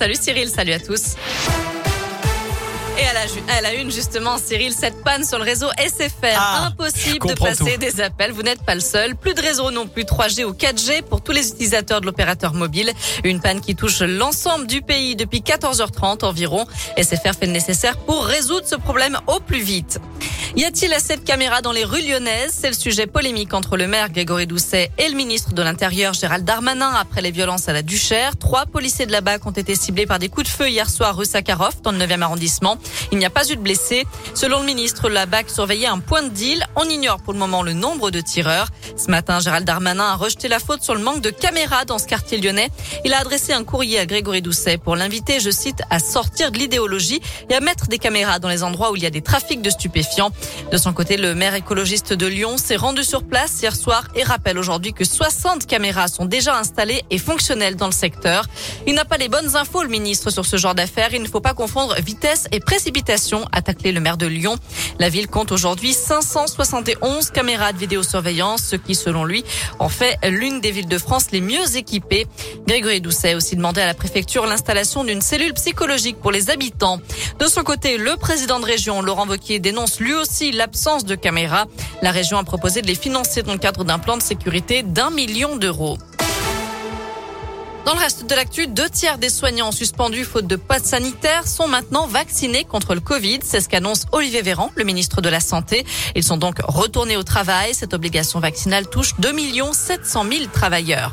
Salut Cyril, salut à tous. Et à la, à la une, justement, Cyril, cette panne sur le réseau SFR. Ah, Impossible de passer tout. des appels. Vous n'êtes pas le seul. Plus de réseau non plus 3G ou 4G pour tous les utilisateurs de l'opérateur mobile. Une panne qui touche l'ensemble du pays depuis 14h30 environ. SFR fait le nécessaire pour résoudre ce problème au plus vite. Y a-t-il assez de caméras dans les rues lyonnaises? C'est le sujet polémique entre le maire Grégory Doucet et le ministre de l'Intérieur Gérald Darmanin après les violences à la Duchère. Trois policiers de la BAC ont été ciblés par des coups de feu hier soir rue Sakharov dans le 9e arrondissement. Il n'y a pas eu de blessés. Selon le ministre, la BAC surveillait un point de deal. On ignore pour le moment le nombre de tireurs. Ce matin, Gérald Darmanin a rejeté la faute sur le manque de caméras dans ce quartier lyonnais. Il a adressé un courrier à Grégory Doucet pour l'inviter, je cite, à sortir de l'idéologie et à mettre des caméras dans les endroits où il y a des trafics de stupéfiants. De son côté, le maire écologiste de Lyon s'est rendu sur place hier soir et rappelle aujourd'hui que 60 caméras sont déjà installées et fonctionnelles dans le secteur. Il n'a pas les bonnes infos, le ministre, sur ce genre d'affaires. Il ne faut pas confondre vitesse et précipitation, a taclé le maire de Lyon. La ville compte aujourd'hui 571 caméras de vidéosurveillance, ce qui, selon lui, en fait l'une des villes de France les mieux équipées. Grégory Doucet a aussi demandé à la préfecture l'installation d'une cellule psychologique pour les habitants. De son côté, le président de région, Laurent Wauquiez, dénonce lui aussi l'absence de caméras. La région a proposé de les financer dans le cadre d'un plan de sécurité d'un million d'euros. Dans le reste de l'actu, deux tiers des soignants suspendus faute de passe sanitaire sont maintenant vaccinés contre le Covid. C'est ce qu'annonce Olivier Véran, le ministre de la Santé. Ils sont donc retournés au travail. Cette obligation vaccinale touche 2 700 000 travailleurs.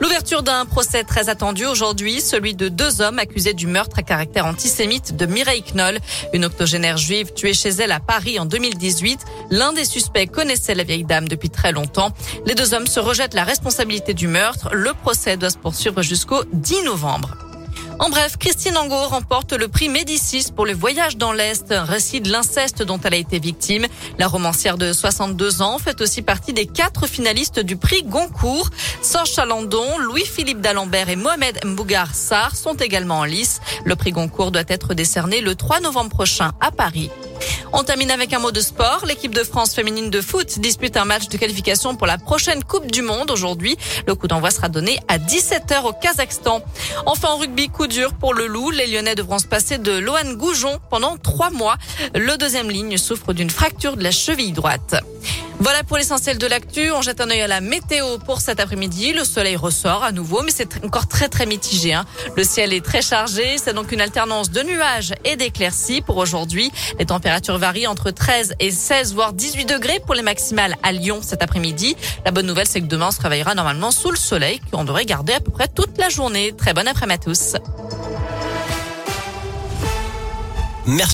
L'ouverture d'un procès très attendu aujourd'hui, celui de deux hommes accusés du meurtre à caractère antisémite de Mireille Knoll, une octogénaire juive tuée chez elle à Paris en 2018. L'un des suspects connaissait la vieille dame depuis très longtemps. Les deux hommes se rejettent la responsabilité du meurtre. Le procès doit se poursuivre jusqu'au 10 novembre. En bref, Christine Angot remporte le prix Médicis pour le voyage dans l'Est, un récit de l'inceste dont elle a été victime. La romancière de 62 ans fait aussi partie des quatre finalistes du prix Goncourt. Sorge Chalandon, Louis-Philippe d'Alembert et Mohamed Mbougar Sarr sont également en lice. Le prix Goncourt doit être décerné le 3 novembre prochain à Paris. On termine avec un mot de sport. L'équipe de France féminine de foot dispute un match de qualification pour la prochaine Coupe du Monde aujourd'hui. Le coup d'envoi sera donné à 17h au Kazakhstan. Enfin, en rugby, coup dur pour le Loup. Les Lyonnais devront se passer de Lohan Goujon pendant trois mois. Le deuxième ligne souffre d'une fracture de la cheville droite. Voilà pour l'essentiel de l'actu. On jette un œil à la météo pour cet après-midi. Le soleil ressort à nouveau, mais c'est encore très très mitigé. Hein. Le ciel est très chargé. C'est donc une alternance de nuages et d'éclaircies pour aujourd'hui. Les températures varient entre 13 et 16, voire 18 degrés pour les maximales à Lyon cet après-midi. La bonne nouvelle, c'est que demain, on se réveillera normalement sous le soleil, qu'on devrait garder à peu près toute la journée. Très bon après-midi à tous.